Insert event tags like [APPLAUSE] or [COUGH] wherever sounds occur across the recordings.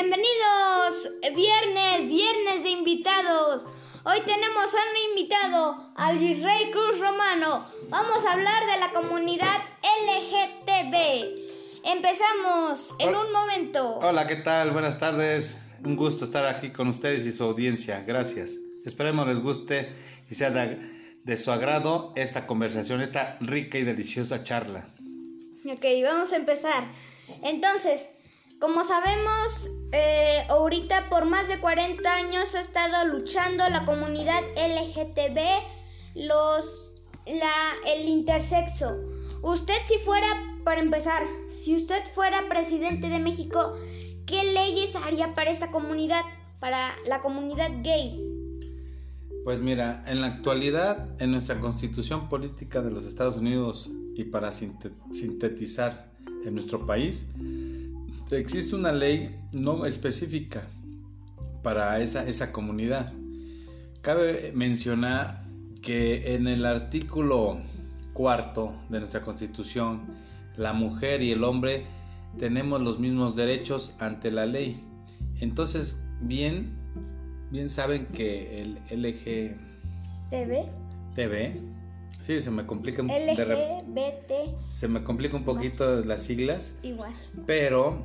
Bienvenidos, viernes, viernes de invitados. Hoy tenemos a un invitado, al virrey Cruz Romano. Vamos a hablar de la comunidad LGTB. Empezamos en un momento. Hola, ¿qué tal? Buenas tardes. Un gusto estar aquí con ustedes y su audiencia. Gracias. Esperemos les guste y sea de, su agrado esta conversación, esta rica y deliciosa charla. Ok, vamos a empezar. Entonces, como sabemos, eh, ahorita por más de 40 años ha estado luchando la comunidad LGTB, los, la, el intersexo. Usted si fuera, para empezar, si usted fuera presidente de México, ¿qué leyes haría para esta comunidad, para la comunidad gay? Pues mira, en la actualidad, en nuestra constitución política de los Estados Unidos y para sintetizar en nuestro país, existe una ley no específica para esa, esa comunidad. Cabe mencionar que en el artículo cuarto de nuestra constitución, la mujer y el hombre tenemos los mismos derechos ante la ley. Entonces, bien, bien saben que el LG TV, TV sí, se me complica LGBT se me complica un poquito las siglas. Igual. Pero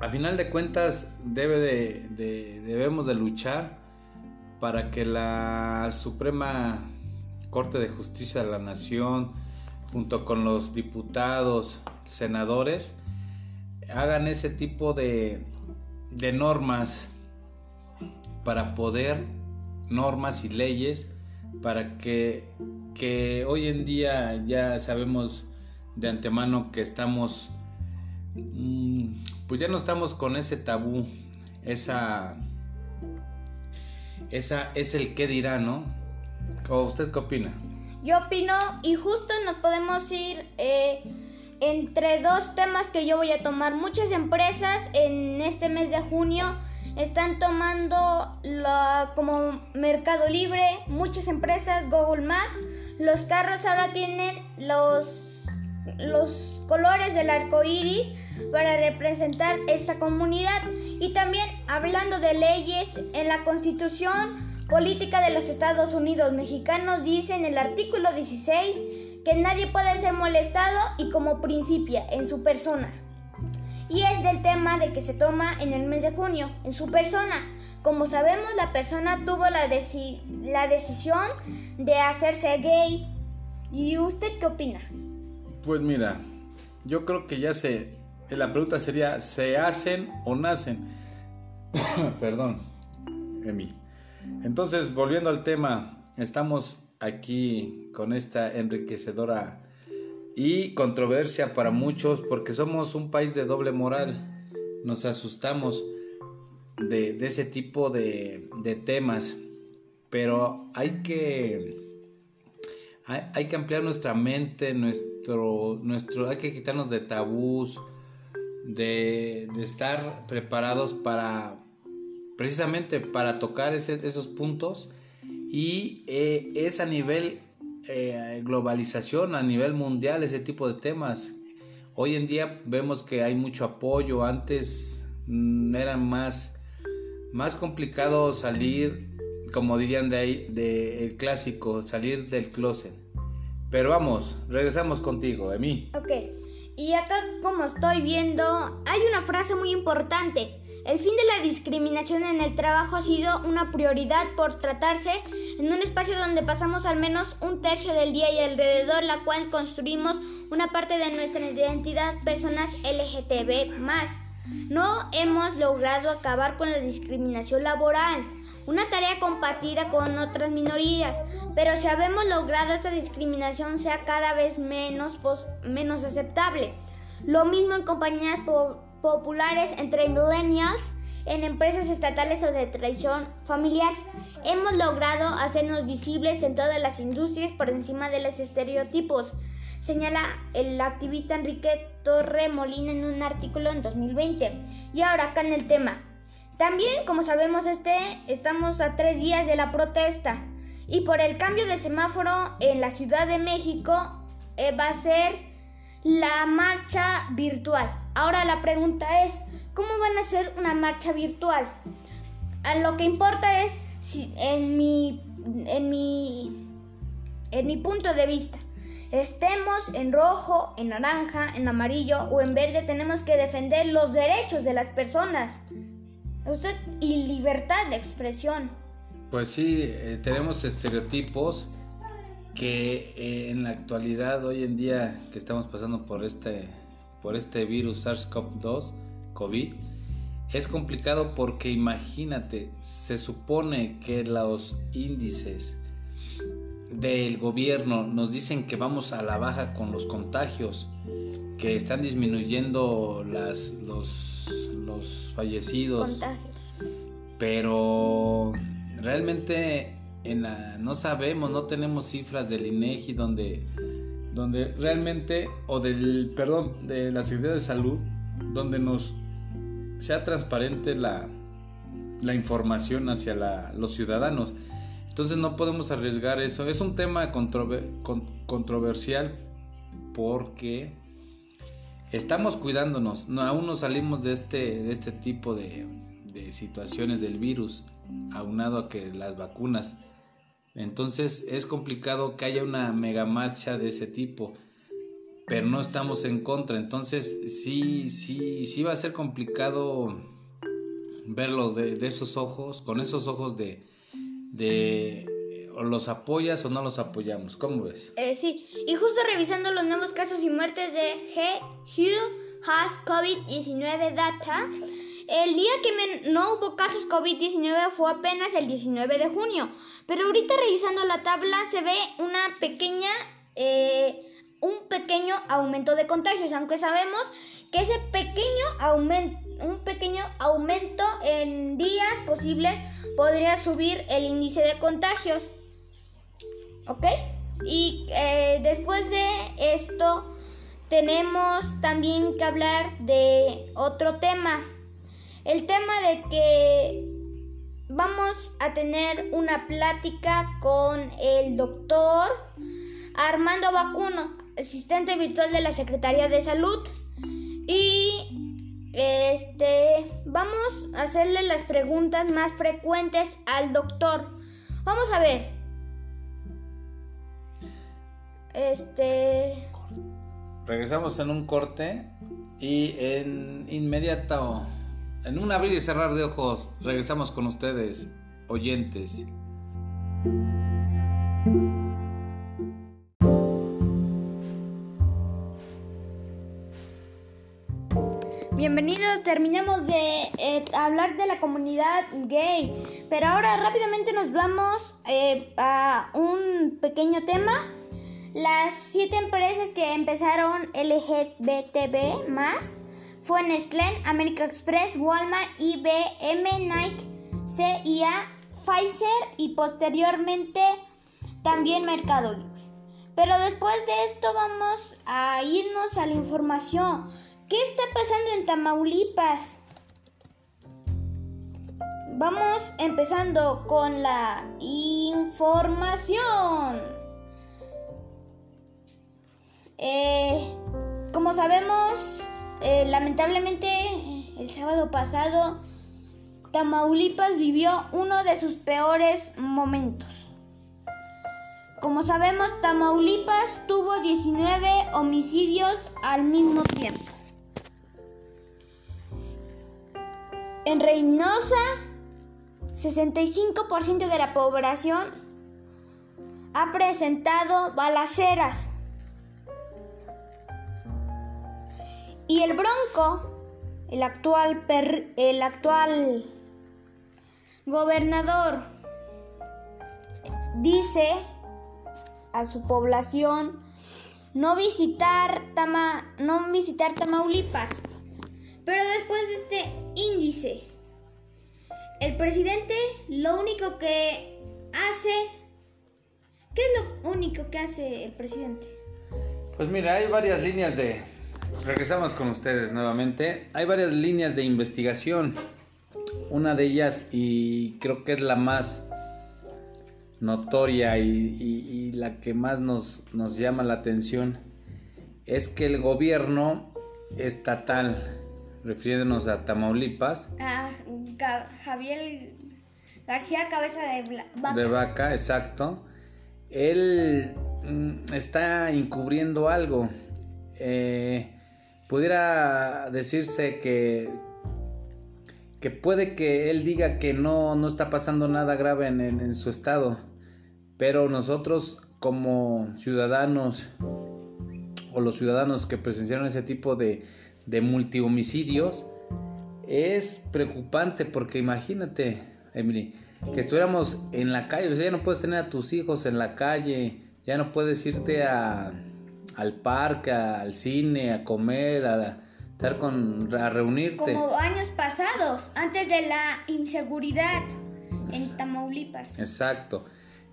a final de cuentas debe de, debemos de luchar para que la Suprema Corte de Justicia de la Nación, junto con los diputados, senadores, hagan ese tipo de, de normas para poder, normas y leyes, para que, que hoy en día ya sabemos de antemano que estamos pues ya no estamos con ese tabú, esa, esa es el qué dirá, ¿no? ¿O usted qué opina? Yo opino y justo nos podemos ir eh, entre dos temas que yo voy a tomar. Muchas empresas en este mes de junio están tomando la, como Mercado Libre, muchas empresas, Google Maps, los carros ahora tienen los, los colores del arco iris para representar esta comunidad. Y también hablando de leyes, en la Constitución Política de los Estados Unidos Mexicanos dice en el artículo 16 que nadie puede ser molestado y como principia en su persona. Y es del tema de que se toma en el mes de junio, en su persona. Como sabemos, la persona tuvo la, la decisión de hacerse gay. ¿Y usted qué opina? Pues mira, yo creo que ya se la pregunta sería, ¿se hacen o nacen? [COUGHS] Perdón, Emi. Entonces, volviendo al tema, estamos aquí con esta enriquecedora y controversia para muchos porque somos un país de doble moral. Nos asustamos de, ese tipo de, temas, pero hay que, hay, que ampliar nuestra mente, nuestro, nuestro, hay que quitarnos de tabús, de, estar preparados para precisamente para tocar esos puntos y eh, es a nivel eh, globalización, a nivel mundial ese tipo de temas. Hoy en día vemos que hay mucho apoyo, antes mm, era más, más complicado salir, como dirían de ahí, del clásico, salir del closet. Pero vamos, regresamos contigo, Emi. Ok. Y acá como estoy viendo, hay una frase muy importante. El fin de la discriminación en el trabajo ha sido una prioridad por tratarse en un espacio donde pasamos al menos un tercio del día y alrededor la cual construimos una parte de nuestra identidad personas LGTB No hemos logrado acabar con la discriminación laboral una tarea compartida con otras minorías, pero si habemos logrado esta discriminación sea cada vez menos, menos aceptable. Lo mismo en compañías populares entre millennials, en empresas estatales o de tradición familiar. Hemos logrado hacernos visibles en todas las industrias por encima de los estereotipos, señala el activista Enrique Torre Molina en un artículo en 2020. Y ahora acá en el tema. También, como sabemos, este, estamos a tres días de la protesta y por el cambio de semáforo en la Ciudad de México eh, va a ser la marcha virtual. Ahora la pregunta es, ¿cómo van a hacer una marcha virtual? A lo que importa es si en mi en mi en mi punto de vista estemos en rojo, en naranja, en amarillo o en verde, tenemos que defender los derechos de las personas usted y libertad de expresión. Pues sí, eh, tenemos estereotipos que eh, en la actualidad, hoy en día que estamos pasando por este, por este virus SARS-CoV-2, COVID, es complicado porque imagínate, se supone que los índices del gobierno nos dicen que vamos a la baja con los contagios, que están disminuyendo las, los, los fallecidos. Contagios. Pero realmente en la, no sabemos, no tenemos cifras del INEGI donde, donde realmente, o del, perdón, de la Secretaría de Salud, donde nos sea transparente la, la información hacia la, los ciudadanos. Entonces no podemos arriesgar eso. Es un tema controversial porque estamos cuidándonos. No, aún no salimos de este, de este tipo de, de situaciones del virus, aunado a que las vacunas. Entonces es complicado que haya una mega marcha de ese tipo, pero no estamos en contra. Entonces sí, sí, sí va a ser complicado verlo de, de esos ojos, con esos ojos de, de los apoyas o no los apoyamos. ¿Cómo ves? Eh, sí, y justo revisando los nuevos casos y muertes de G. Has COVID-19 data, el día que no hubo casos COVID-19 fue apenas el 19 de junio, pero ahorita revisando la tabla se ve una pequeña, eh, un pequeño aumento de contagios, aunque sabemos que ese pequeño aumento, un pequeño aumento en días posibles podría subir el índice de contagios. ¿Ok? Y eh, después de esto tenemos también que hablar de otro tema. El tema de que vamos a tener una plática con el doctor Armando Vacuno, asistente virtual de la Secretaría de Salud. Y este vamos a hacerle las preguntas más frecuentes al doctor. Vamos a ver. Este Regresamos en un corte y en inmediato en un abrir y cerrar de ojos, regresamos con ustedes, oyentes. Bienvenidos, terminamos de eh, hablar de la comunidad gay, pero ahora rápidamente nos vamos eh, a un pequeño tema. Las siete empresas que empezaron LGBTB más fue Nestlé, American Express, Walmart, IBM, Nike, CIA, Pfizer y posteriormente también Mercado Libre. Pero después de esto vamos a irnos a la información. ¿Qué está pasando en Tamaulipas? Vamos empezando con la información. Eh, como sabemos, eh, lamentablemente, el sábado pasado, Tamaulipas vivió uno de sus peores momentos. Como sabemos, Tamaulipas tuvo 19 homicidios al mismo tiempo. En Reynosa, 65% de la población ha presentado balaceras. Y el Bronco, el actual, el actual gobernador, dice a su población no visitar, Tama, no visitar Tamaulipas. Pero después de este índice, el presidente lo único que hace... ¿Qué es lo único que hace el presidente? Pues mira, hay varias líneas de, Regresamos con ustedes nuevamente. Hay varias líneas de investigación. Una de ellas, y creo que es la más notoria y, la que más nos, nos llama la atención, es que el gobierno estatal refiriéndonos a Tamaulipas. A Javier García Cabeza de Vaca. De Vaca, exacto. Él mm, está encubriendo algo. Eh, pudiera decirse que, que puede que él diga que no, no está pasando nada grave en, su estado, pero nosotros como ciudadanos o los ciudadanos que presenciaron ese tipo de, de multihomicidios, es preocupante porque imagínate, Emily, que estuviéramos en la calle, o sea, ya no puedes tener a tus hijos en la calle, ya no puedes irte a, al parque, al cine, a comer, a estar con, a reunirte. Como años pasados, antes de la inseguridad en Tamaulipas. Exacto.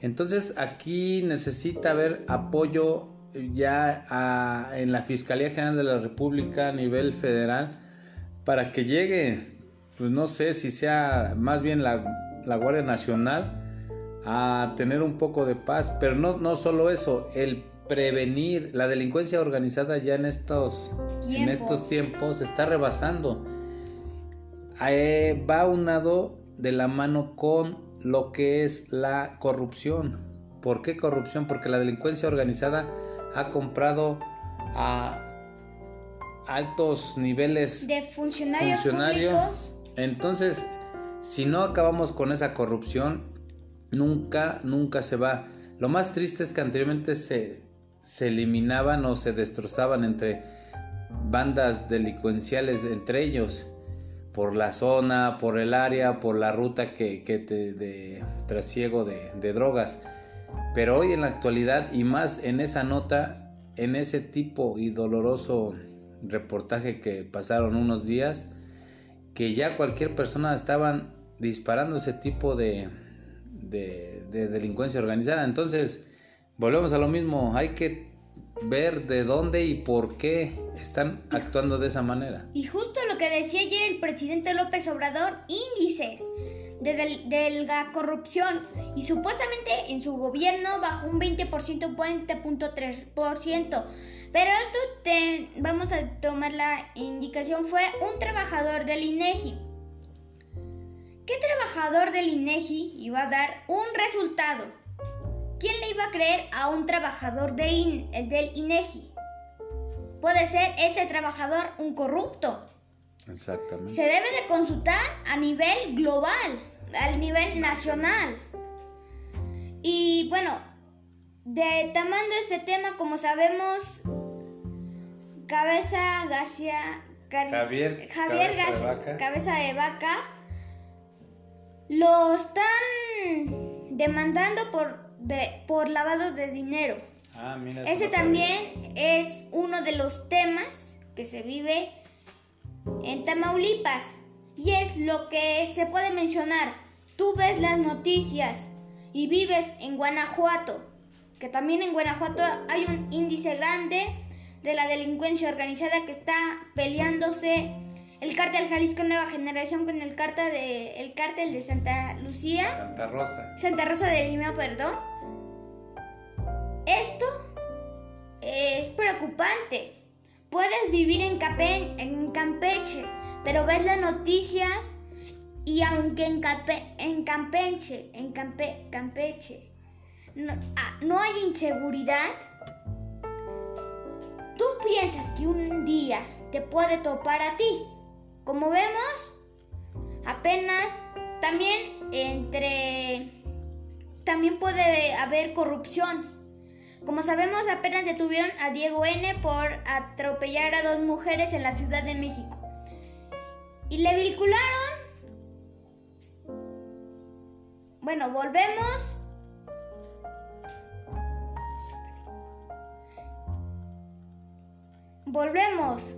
Entonces aquí necesita haber apoyo ya en la Fiscalía General de la República a nivel federal para que llegue, pues no sé si sea más bien la, la Guardia Nacional a tener un poco de paz, pero no, no solo eso, el prevenir la delincuencia organizada ya en estos, en estos tiempos está rebasando. Eh, va unado de la mano con lo que es la corrupción. ¿Por qué corrupción? Porque la delincuencia organizada ha comprado a altos niveles de funcionarios, públicos. Entonces, si no acabamos con esa corrupción, nunca, nunca se va. Lo más triste es que anteriormente se, se eliminaban o se destrozaban entre bandas delincuenciales entre ellos por la zona, por el área, por la ruta que, que te, de trasiego de, drogas. Pero hoy en la actualidad y más en esa nota, en ese tipo y doloroso reportaje que pasaron unos días, que ya cualquier persona estaban disparando ese tipo de, de, delincuencia organizada. Entonces, volvemos a lo mismo, hay que ver de dónde y por qué están actuando de esa manera. Y justo lo que decía ayer el presidente López Obrador, índices de, la corrupción y supuestamente en su gobierno bajó un 20%, 20.3%. Pero esto te, vamos a tomar la indicación, fue un trabajador del INEGI. ¿Qué trabajador del INEGI iba a dar un resultado? ¿Quién le iba a creer a un trabajador de del INEGI? Puede ser ese trabajador un corrupto. Exactamente. Se debe de consultar a nivel global, al nivel nacional. Y bueno, detamando este tema, como sabemos, Cabeza García... Javier, Javier cabeza, de cabeza de vaca lo están demandando por, de, por lavado de dinero. Ah, mira, Ese también es uno de los temas que se vive en Tamaulipas. Y es lo que se puede mencionar. Tú ves las noticias y vives en Guanajuato, que también en Guanajuato hay un índice grande de la delincuencia organizada que está peleándose el cártel Jalisco Nueva Generación con el cártel de, el cártel de Santa Lucía. Santa Rosa. Santa Rosa de Lima, perdón. Esto es preocupante. Puedes vivir en, Campeche, pero ves las noticias y aunque en, en Campeche, en Campeche, no, ah, no hay inseguridad, tú piensas que un día te puede topar a ti. Como vemos, apenas también entre también puede haber corrupción como sabemos, apenas detuvieron a Diego N por atropellar a dos mujeres en la Ciudad de México. Y le vincularon... Bueno, volvemos. Volvemos